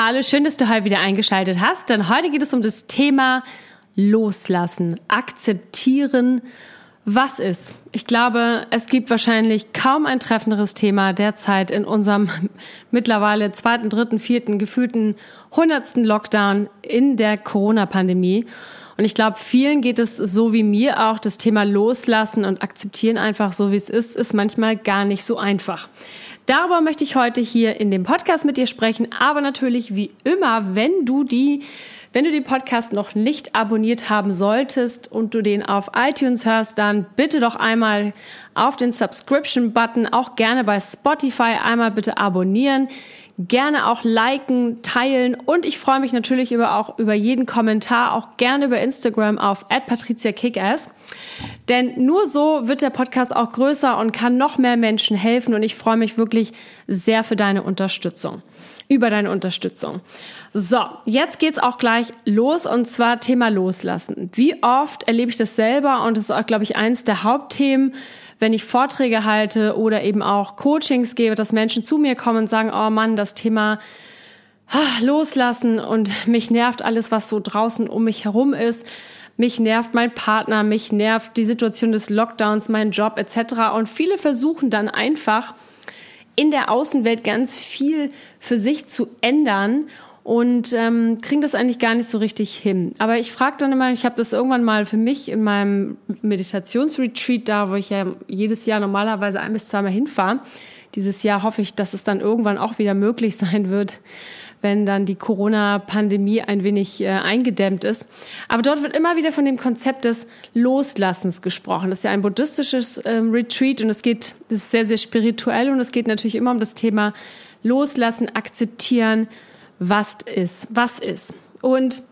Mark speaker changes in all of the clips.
Speaker 1: Hallo, schön, dass du heute wieder eingeschaltet hast, denn heute geht es um das Thema Loslassen, akzeptieren, was ist. Ich glaube, es gibt wahrscheinlich kaum ein treffenderes Thema derzeit in unserem mittlerweile zweiten, dritten, vierten, gefühlten hundertsten Lockdown in der Corona-Pandemie. Und ich glaube, vielen geht es so wie mir auch. Das Thema Loslassen und akzeptieren einfach so, wie es ist, ist manchmal gar nicht so einfach. Darüber möchte ich heute hier in dem Podcast mit dir sprechen, aber natürlich wie immer, wenn du die wenn du den Podcast noch nicht abonniert haben solltest und du den auf iTunes hörst, dann bitte doch einmal auf den Subscription-Button, auch gerne bei Spotify einmal bitte abonnieren gerne auch liken, teilen und ich freue mich natürlich über auch über jeden Kommentar, auch gerne über Instagram auf @patriziakickass. Denn nur so wird der Podcast auch größer und kann noch mehr Menschen helfen und ich freue mich wirklich sehr für deine Unterstützung. Über deine Unterstützung. So, jetzt geht's auch gleich los und zwar Thema Loslassen. Wie oft erlebe ich das selber und das ist auch, glaube ich, eins der Hauptthemen, wenn ich Vorträge halte oder eben auch Coachings gebe, dass Menschen zu mir kommen und sagen, oh Mann, das Thema loslassen und mich nervt alles, was so draußen um mich herum ist. Mich nervt mein Partner, mich nervt die Situation des Lockdowns, mein Job etc. Und viele versuchen dann einfach in der Außenwelt ganz viel für sich zu ändern und ähm, kriegen das eigentlich gar nicht so richtig hin. Aber ich frage dann immer, ich habe das irgendwann mal für mich in meinem Meditationsretreat da, wo ich ja jedes Jahr normalerweise ein bis zweimal hinfahre. Dieses Jahr hoffe ich, dass es dann irgendwann auch wieder möglich sein wird, wenn dann die Corona-Pandemie ein wenig äh, eingedämmt ist. Aber dort wird immer wieder von dem Konzept des Loslassens gesprochen. Das ist ja ein buddhistisches ähm, Retreat und es geht, das ist sehr, sehr spirituell und es geht natürlich immer um das Thema Loslassen, akzeptieren, was ist, was ist. Und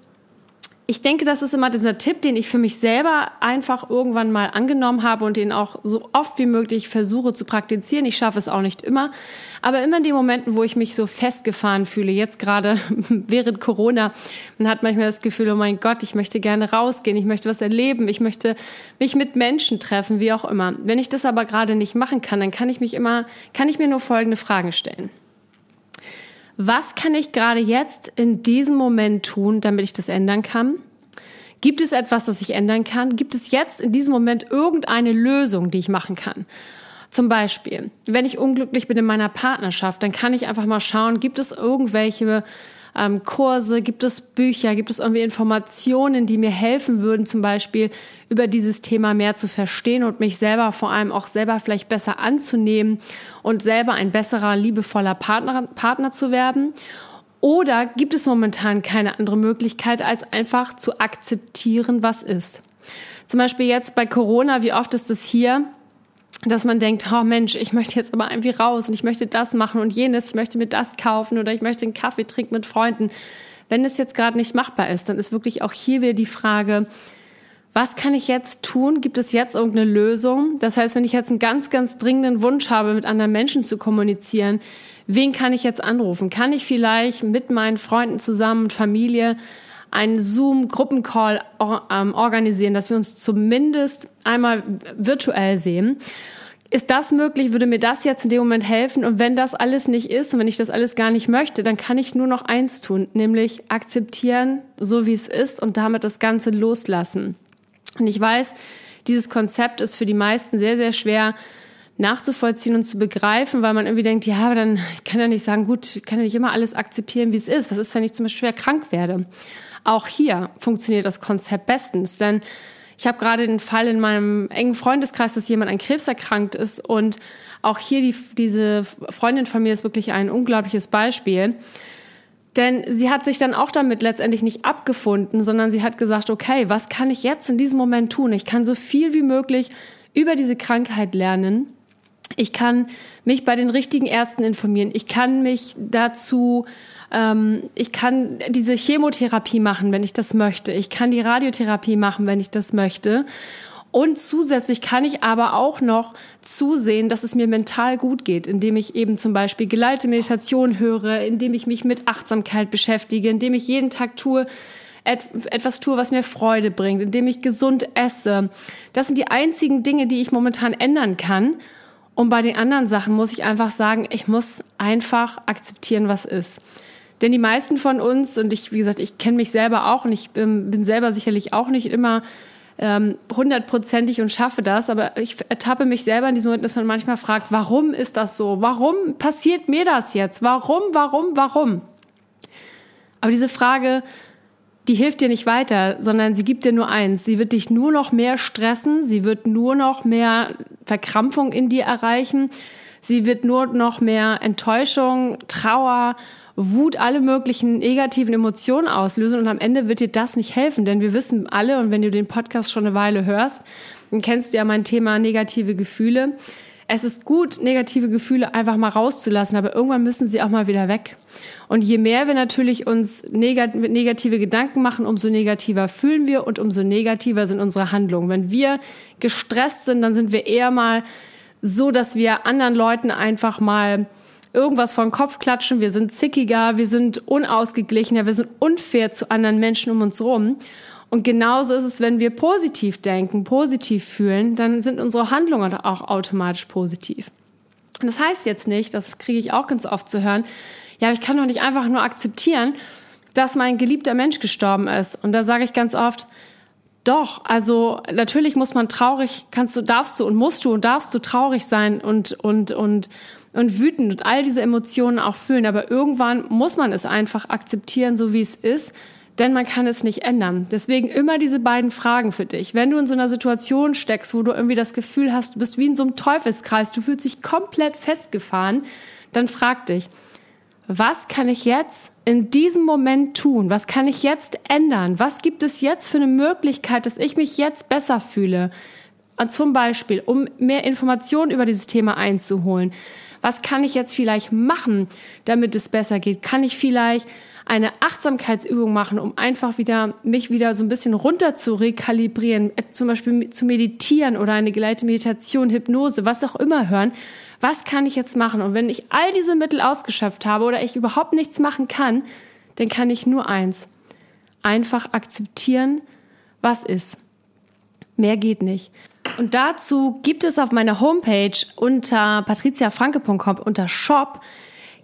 Speaker 1: ich denke, das ist immer dieser Tipp, den ich für mich selber einfach irgendwann mal angenommen habe und den auch so oft wie möglich versuche zu praktizieren. Ich schaffe es auch nicht immer, aber immer in den Momenten, wo ich mich so festgefahren fühle, jetzt gerade während Corona, man hat manchmal das Gefühl, oh mein Gott, ich möchte gerne rausgehen, ich möchte was erleben, ich möchte mich mit Menschen treffen, wie auch immer. Wenn ich das aber gerade nicht machen kann, dann kann ich mich immer, kann ich mir nur folgende Fragen stellen was kann ich gerade jetzt in diesem Moment tun, damit ich das ändern kann? Gibt es etwas, das ich ändern kann? Gibt es jetzt in diesem Moment irgendeine Lösung, die ich machen kann? Zum Beispiel, wenn ich unglücklich bin in meiner Partnerschaft, dann kann ich einfach mal schauen, gibt es irgendwelche ähm, Kurse, gibt es Bücher, gibt es irgendwie Informationen, die mir helfen würden, zum Beispiel über dieses Thema mehr zu verstehen und mich selber vor allem auch selber vielleicht besser anzunehmen und selber ein besserer, liebevoller Partner, Partner zu werden? Oder gibt es momentan keine andere Möglichkeit, als einfach zu akzeptieren, was ist? Zum Beispiel jetzt bei Corona, wie oft ist es hier? Dass man denkt, oh Mensch, ich möchte jetzt aber irgendwie raus und ich möchte das machen und jenes, ich möchte mir das kaufen oder ich möchte einen Kaffee trinken mit Freunden. Wenn es jetzt gerade nicht machbar ist, dann ist wirklich auch hier wieder die Frage, was kann ich jetzt tun? Gibt es jetzt irgendeine Lösung? Das heißt, wenn ich jetzt einen ganz, ganz dringenden Wunsch habe, mit anderen Menschen zu kommunizieren, wen kann ich jetzt anrufen? Kann ich vielleicht mit meinen Freunden zusammen, Familie, einen Zoom-Gruppencall ähm, organisieren, dass wir uns zumindest einmal virtuell sehen. Ist das möglich? Würde mir das jetzt in dem Moment helfen? Und wenn das alles nicht ist und wenn ich das alles gar nicht möchte, dann kann ich nur noch eins tun, nämlich akzeptieren, so wie es ist und damit das Ganze loslassen. Und ich weiß, dieses Konzept ist für die meisten sehr, sehr schwer nachzuvollziehen und zu begreifen, weil man irgendwie denkt, ja, aber dann kann ja nicht sagen, gut, ich kann ja nicht immer alles akzeptieren, wie es ist. Was ist, wenn ich zum Beispiel schwer krank werde? Auch hier funktioniert das Konzept bestens, denn ich habe gerade den Fall in meinem engen Freundeskreis, dass jemand an Krebs erkrankt ist und auch hier die, diese Freundin von mir ist wirklich ein unglaubliches Beispiel. Denn sie hat sich dann auch damit letztendlich nicht abgefunden, sondern sie hat gesagt, okay, was kann ich jetzt in diesem Moment tun? Ich kann so viel wie möglich über diese Krankheit lernen Ich kann mich bei den richtigen Ärzten informieren. Ich kann mich dazu ähm, ich kann diese Chemotherapie machen, wenn ich das möchte. Ich kann die Radiotherapie machen, wenn ich das möchte. Und zusätzlich kann ich aber auch noch zusehen, dass es mir mental gut geht, indem ich eben zum Beispiel geleitete Meditation höre, indem ich mich mit Achtsamkeit beschäftige, indem ich jeden Tag tue, etwas tue, was mir Freude bringt, indem ich gesund esse. Das sind die einzigen Dinge, die ich momentan ändern kann. Und bei den anderen Sachen muss ich einfach sagen, ich muss einfach akzeptieren, was ist. Denn die meisten von uns, und ich, wie gesagt, ich kenne mich selber auch und ich bin, bin selber sicherlich auch nicht immer ähm, hundertprozentig und schaffe das, aber ich ertappe mich selber in diesem Moment, dass man manchmal fragt, warum ist das so? Warum passiert mir das jetzt? Warum, warum, warum? Aber diese Frage die hilft dir nicht weiter, sondern sie gibt dir nur eins. Sie wird dich nur noch mehr stressen, sie wird nur noch mehr Verkrampfung in dir erreichen, sie wird nur noch mehr Enttäuschung, Trauer, Wut, alle möglichen negativen Emotionen auslösen und am Ende wird dir das nicht helfen, denn wir wissen alle und wenn du den Podcast schon eine Weile hörst, dann kennst du ja mein Thema negative Gefühle es ist gut, negative Gefühle einfach mal rauszulassen, aber irgendwann müssen sie auch mal wieder weg. Und je mehr wir natürlich uns negative Gedanken machen, umso negativer fühlen wir und umso negativer sind unsere Handlungen. Wenn wir gestresst sind, dann sind wir eher mal so, dass wir anderen Leuten einfach mal irgendwas vor den Kopf klatschen. Wir sind zickiger, wir sind unausgeglichener, wir sind unfair zu anderen Menschen um uns rum. Und genauso ist es, wenn wir positiv denken, positiv fühlen, dann sind unsere Handlungen auch automatisch positiv. Und das heißt jetzt nicht, das kriege ich auch ganz oft zu hören, ja, ich kann doch nicht einfach nur akzeptieren, dass mein geliebter Mensch gestorben ist. Und da sage ich ganz oft, doch, also natürlich muss man traurig, kannst du, darfst du und musst du und darfst du traurig sein und, und, und, und wütend und all diese Emotionen auch fühlen. Aber irgendwann muss man es einfach akzeptieren, so wie es ist denn man kann es nicht ändern. Deswegen immer diese beiden Fragen für dich. Wenn du in so einer Situation steckst, wo du irgendwie das Gefühl hast, du bist wie in so einem Teufelskreis, du fühlst dich komplett festgefahren, dann frag dich, was kann ich jetzt in diesem Moment tun? Was kann ich jetzt ändern? Was gibt es jetzt für eine Möglichkeit, dass ich mich jetzt besser fühle? Zum Beispiel, um mehr Informationen über dieses Thema einzuholen. Was kann ich jetzt vielleicht machen, damit es besser geht? Kann ich vielleicht eine Achtsamkeitsübung machen, um einfach wieder mich wieder so ein bisschen runter zu rekalibrieren, äh, zum Beispiel zu meditieren oder eine geleitete Meditation, Hypnose, was auch immer hören. Was kann ich jetzt machen? Und wenn ich all diese Mittel ausgeschöpft habe oder ich überhaupt nichts machen kann, dann kann ich nur eins. Einfach akzeptieren, was ist. Mehr geht nicht. Und dazu gibt es auf meiner Homepage unter patriziafranke.com unter Shop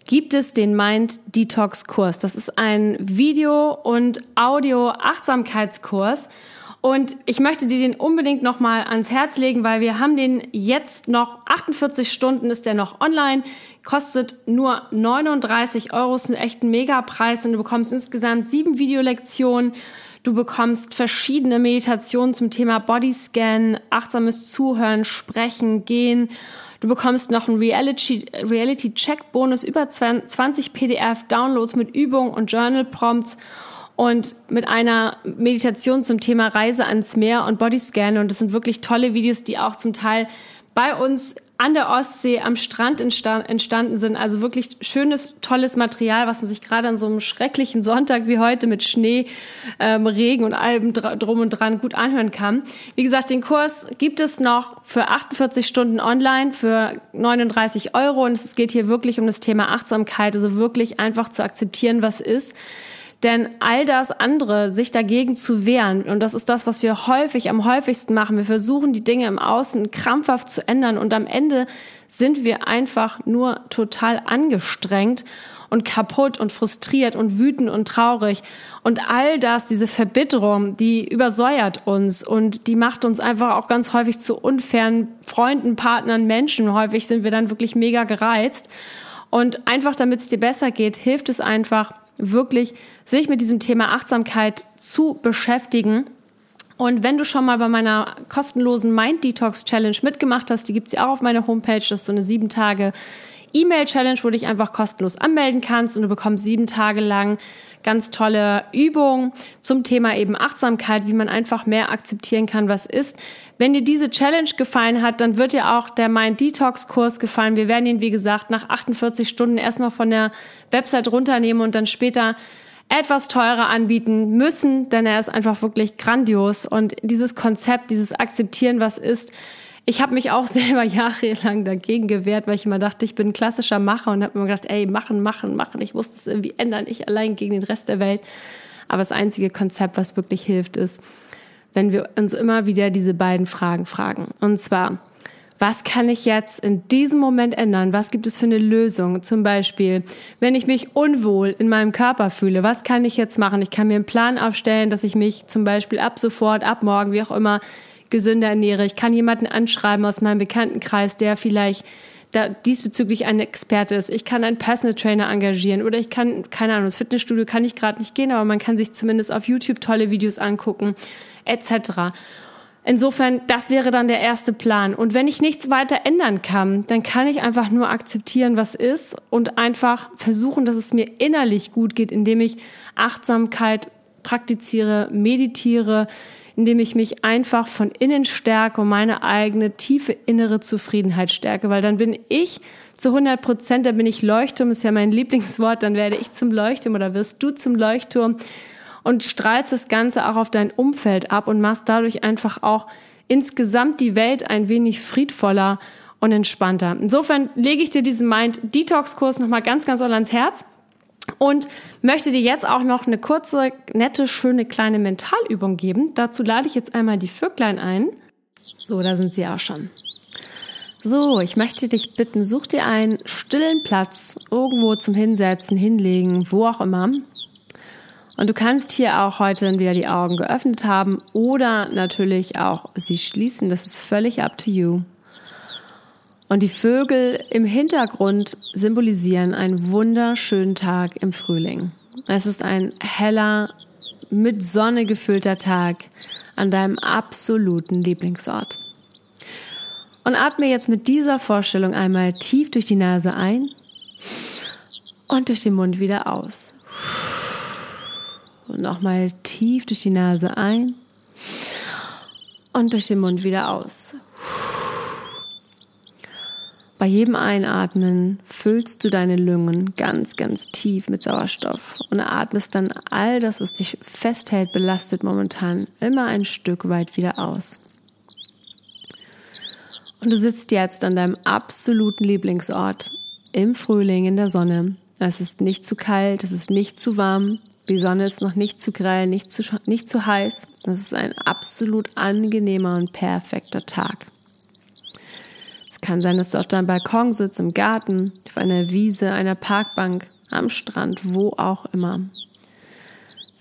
Speaker 1: gibt es den Mind Detox Kurs. Das ist ein Video- und Audio-Achtsamkeitskurs. Und ich möchte dir den unbedingt nochmal ans Herz legen, weil wir haben den jetzt noch 48 Stunden ist der noch online, kostet nur 39 Euro, ist ein echt Megapreis und du bekommst insgesamt sieben Videolektionen. Du bekommst verschiedene Meditationen zum Thema Bodyscan, achtsames Zuhören, Sprechen, Gehen Du bekommst noch einen Reality-Check-Bonus, Reality über 20 PDF-Downloads mit Übungen und Journal-Prompts und mit einer Meditation zum Thema Reise ans Meer und Bodyscan. Und das sind wirklich tolle Videos, die auch zum Teil bei uns an der Ostsee am Strand entstanden sind. Also wirklich schönes, tolles Material, was man sich gerade an so einem schrecklichen Sonntag wie heute mit Schnee, ähm, Regen und allem drum und dran gut anhören kann. Wie gesagt, den Kurs gibt es noch für 48 Stunden online für 39 Euro und es geht hier wirklich um das Thema Achtsamkeit, also wirklich einfach zu akzeptieren, was ist. Denn all das andere, sich dagegen zu wehren, und das ist das, was wir häufig am häufigsten machen, wir versuchen die Dinge im Außen krampfhaft zu ändern und am Ende sind wir einfach nur total angestrengt und kaputt und frustriert und wütend und traurig. Und all das, diese Verbitterung, die übersäuert uns und die macht uns einfach auch ganz häufig zu unfairen Freunden, Partnern, Menschen. Häufig sind wir dann wirklich mega gereizt. Und einfach, damit es dir besser geht, hilft es einfach, wirklich sich mit diesem Thema Achtsamkeit zu beschäftigen. Und wenn du schon mal bei meiner kostenlosen Mind Detox Challenge mitgemacht hast, die gibt's ja auch auf meiner Homepage, das ist so eine sieben Tage E-Mail-Challenge, wo du dich einfach kostenlos anmelden kannst und du bekommst sieben Tage lang ganz tolle Übung zum Thema eben Achtsamkeit, wie man einfach mehr akzeptieren kann, was ist. Wenn dir diese Challenge gefallen hat, dann wird dir auch der Mind Detox Kurs gefallen. Wir werden ihn, wie gesagt, nach 48 Stunden erstmal von der Website runternehmen und dann später etwas teurer anbieten müssen, denn er ist einfach wirklich grandios. Und dieses Konzept, dieses Akzeptieren, was ist, ich habe mich auch selber jahrelang dagegen gewehrt, weil ich immer dachte, ich bin ein klassischer Macher und habe mir gedacht, ey, machen, machen, machen. Ich muss das irgendwie ändern, ich allein gegen den Rest der Welt. Aber das einzige Konzept, was wirklich hilft, ist, wenn wir uns immer wieder diese beiden Fragen fragen. Und zwar, was kann ich jetzt in diesem Moment ändern? Was gibt es für eine Lösung? Zum Beispiel, wenn ich mich unwohl in meinem Körper fühle, was kann ich jetzt machen? Ich kann mir einen Plan aufstellen, dass ich mich zum Beispiel ab sofort, ab morgen, wie auch immer, gesünder ernähre. Ich kann jemanden anschreiben aus meinem Bekanntenkreis, der vielleicht da diesbezüglich ein Experte ist. Ich kann einen Personal Trainer engagieren oder ich kann, keine Ahnung, das Fitnessstudio kann ich gerade nicht gehen, aber man kann sich zumindest auf YouTube tolle Videos angucken, etc. Insofern, das wäre dann der erste Plan. Und wenn ich nichts weiter ändern kann, dann kann ich einfach nur akzeptieren, was ist und einfach versuchen, dass es mir innerlich gut geht, indem ich Achtsamkeit praktiziere, meditiere, indem ich mich einfach von innen stärke und meine eigene tiefe innere Zufriedenheit stärke, weil dann bin ich zu 100 Prozent, da bin ich Leuchtturm, ist ja mein Lieblingswort, dann werde ich zum Leuchtturm oder wirst du zum Leuchtturm und strahlst das Ganze auch auf dein Umfeld ab und machst dadurch einfach auch insgesamt die Welt ein wenig friedvoller und entspannter. Insofern lege ich dir diesen Mind Detox Kurs nochmal ganz, ganz doll ans Herz und möchte dir jetzt auch noch eine kurze, nette, schöne kleine Mentalübung geben. Dazu lade ich jetzt einmal die Vöglein ein. So, da sind sie auch schon. So, ich möchte dich bitten, such dir einen stillen Platz irgendwo zum Hinsetzen, hinlegen, wo auch immer. Und du kannst hier auch heute wieder die Augen geöffnet haben oder natürlich auch sie schließen. Das ist völlig up to you. Und die Vögel im Hintergrund symbolisieren einen wunderschönen Tag im Frühling. Es ist ein heller, mit Sonne gefüllter Tag an deinem absoluten Lieblingsort. Und atme jetzt mit dieser Vorstellung einmal tief durch die Nase ein und durch den Mund wieder aus. Und nochmal tief durch die Nase ein und durch den Mund wieder aus. Bei jedem Einatmen füllst du deine Lungen ganz, ganz tief mit Sauerstoff und atmest dann all das, was dich festhält, belastet momentan, immer ein Stück weit wieder aus. Und du sitzt jetzt an deinem absoluten Lieblingsort im Frühling in der Sonne. Es ist nicht zu kalt, es ist nicht zu warm, die Sonne ist noch nicht zu grell, nicht zu, nicht zu heiß. Das ist ein absolut angenehmer und perfekter Tag kann sein, dass du auf deinem Balkon sitzt, im Garten, auf einer Wiese, einer Parkbank, am Strand, wo auch immer.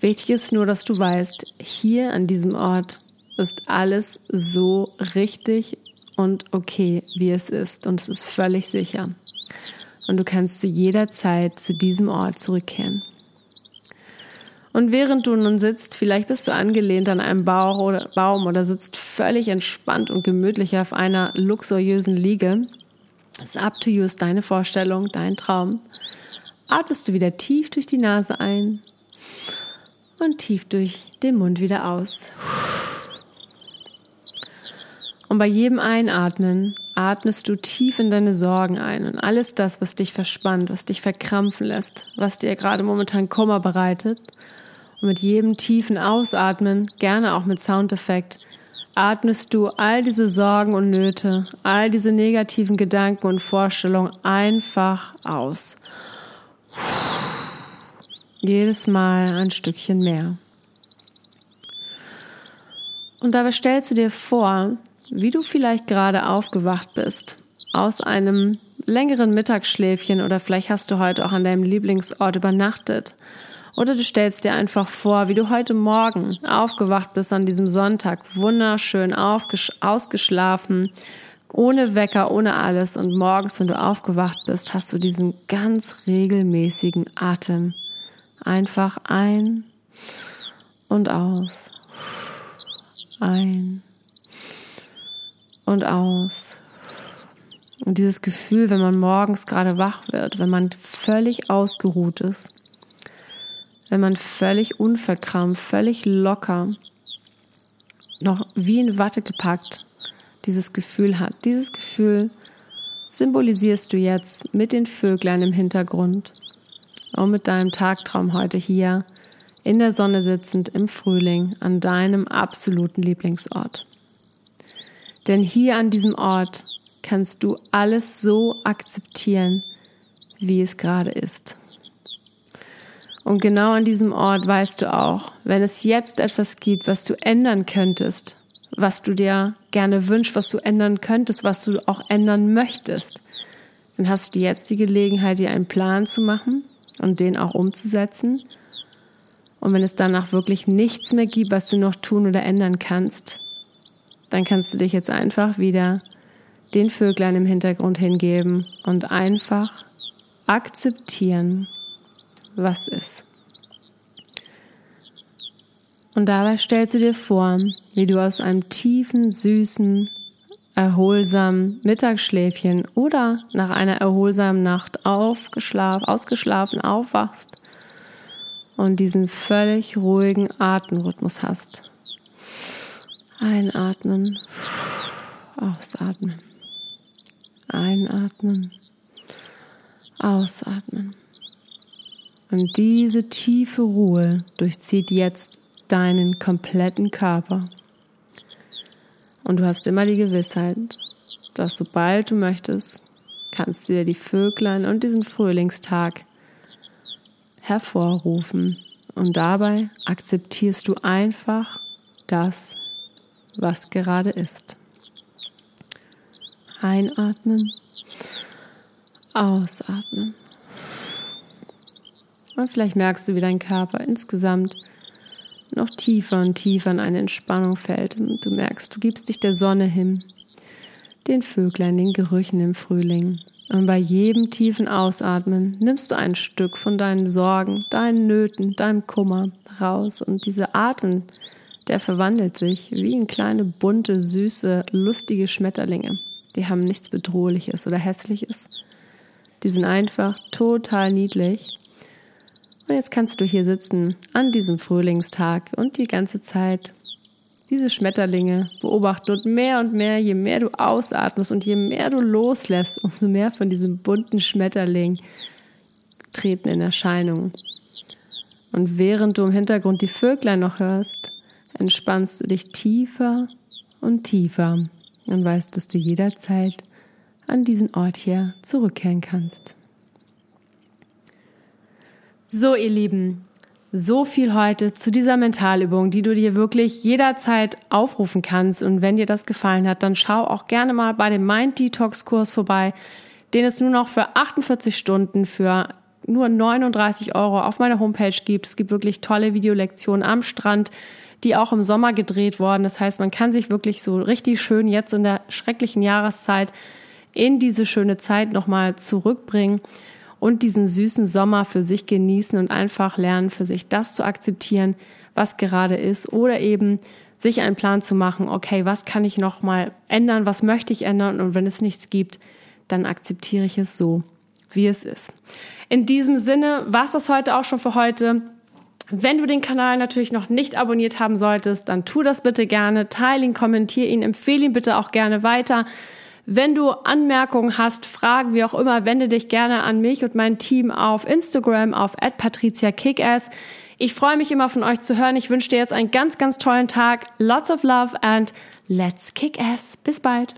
Speaker 1: Wichtig ist nur, dass du weißt, hier an diesem Ort ist alles so richtig und okay, wie es ist. Und es ist völlig sicher. Und du kannst zu jeder Zeit zu diesem Ort zurückkehren. Und während du nun sitzt, vielleicht bist du angelehnt an einem Bauch oder Baum oder sitzt völlig entspannt und gemütlich auf einer luxuriösen Liege. It's up to you, ist deine Vorstellung, dein Traum. Atmest du wieder tief durch die Nase ein und tief durch den Mund wieder aus. Und bei jedem Einatmen atmest du tief in deine Sorgen ein und alles das, was dich verspannt, was dich verkrampfen lässt, was dir gerade momentan Kummer bereitet, und mit jedem tiefen Ausatmen, gerne auch mit Soundeffekt, atmest du all diese Sorgen und Nöte, all diese negativen Gedanken und Vorstellungen einfach aus. Jedes Mal ein Stückchen mehr. Und dabei stellst du dir vor, wie du vielleicht gerade aufgewacht bist aus einem längeren Mittagsschläfchen oder vielleicht hast du heute auch an deinem Lieblingsort übernachtet oder du stellst dir einfach vor, wie du heute Morgen aufgewacht bist an diesem Sonntag, wunderschön ausgeschlafen, ohne Wecker, ohne alles. Und morgens, wenn du aufgewacht bist, hast du diesen ganz regelmäßigen Atem. Einfach ein und aus. Ein und aus. Und dieses Gefühl, wenn man morgens gerade wach wird, wenn man völlig ausgeruht ist, wenn man völlig unverkrampft, völlig locker, noch wie in Watte gepackt dieses Gefühl hat. Dieses Gefühl symbolisierst du jetzt mit den Vöglein im Hintergrund und mit deinem Tagtraum heute hier in der Sonne sitzend im Frühling an deinem absoluten Lieblingsort. Denn hier an diesem Ort kannst du alles so akzeptieren, wie es gerade ist. Und genau an diesem Ort weißt du auch, wenn es jetzt etwas gibt, was du ändern könntest, was du dir gerne wünschst, was du ändern könntest, was du auch ändern möchtest, dann hast du jetzt die Gelegenheit, dir einen Plan zu machen und den auch umzusetzen. Und wenn es danach wirklich nichts mehr gibt, was du noch tun oder ändern kannst, dann kannst du dich jetzt einfach wieder den Vöglein im Hintergrund hingeben und einfach akzeptieren, was ist. Und dabei stellst du dir vor, wie du aus einem tiefen, süßen, erholsamen Mittagsschläfchen oder nach einer erholsamen Nacht aufgeschlafen, ausgeschlafen aufwachst und diesen völlig ruhigen Atemrhythmus hast. Einatmen, ausatmen. Einatmen, ausatmen. Und diese tiefe Ruhe durchzieht jetzt deinen kompletten Körper. Und du hast immer die Gewissheit, dass sobald du möchtest, kannst du dir die Vöglein und diesen Frühlingstag hervorrufen. Und dabei akzeptierst du einfach das, was gerade ist. Einatmen, ausatmen. Und vielleicht merkst du, wie dein Körper insgesamt noch tiefer und tiefer in eine Entspannung fällt. Und du merkst, du gibst dich der Sonne hin, den Vöglein, den Gerüchen im Frühling. Und bei jedem tiefen Ausatmen nimmst du ein Stück von deinen Sorgen, deinen Nöten, deinem Kummer raus. Und dieser Atem, der verwandelt sich wie in kleine, bunte, süße, lustige Schmetterlinge. Die haben nichts Bedrohliches oder Hässliches. Die sind einfach total niedlich und jetzt kannst du hier sitzen an diesem Frühlingstag und die ganze Zeit diese Schmetterlinge beobachten und mehr und mehr, je mehr du ausatmest und je mehr du loslässt, umso mehr von diesem bunten Schmetterling treten in Erscheinung. Und während du im Hintergrund die Vöglein noch hörst, entspannst du dich tiefer und tiefer und weißt, dass du jederzeit an diesen Ort hier zurückkehren kannst. So, ihr Lieben, so viel heute zu dieser Mentalübung, die du dir wirklich jederzeit aufrufen kannst. Und wenn dir das gefallen hat, dann schau auch gerne mal bei dem Mind Detox Kurs vorbei, den es nur noch für 48 Stunden für nur 39 Euro auf meiner Homepage gibt. Es gibt wirklich tolle Videolektionen am Strand, die auch im Sommer gedreht wurden. Das heißt, man kann sich wirklich so richtig schön jetzt in der schrecklichen Jahreszeit in diese schöne Zeit nochmal zurückbringen und diesen süßen Sommer für sich genießen und einfach lernen, für sich das zu akzeptieren, was gerade ist oder eben sich einen Plan zu machen, okay, was kann ich noch mal ändern, was möchte ich ändern und wenn es nichts gibt, dann akzeptiere ich es so, wie es ist. In diesem Sinne war es das heute auch schon für heute. Wenn du den Kanal natürlich noch nicht abonniert haben solltest, dann tu das bitte gerne, teile ihn, kommentiere ihn, empfehle ihn bitte auch gerne weiter. Wenn du Anmerkungen hast, Fragen, wie auch immer, wende dich gerne an mich und mein Team auf Instagram auf @patriziakickass. Ich freue mich immer von euch zu hören. Ich wünsche dir jetzt einen ganz, ganz tollen Tag. Lots of love and let's kick ass. Bis bald.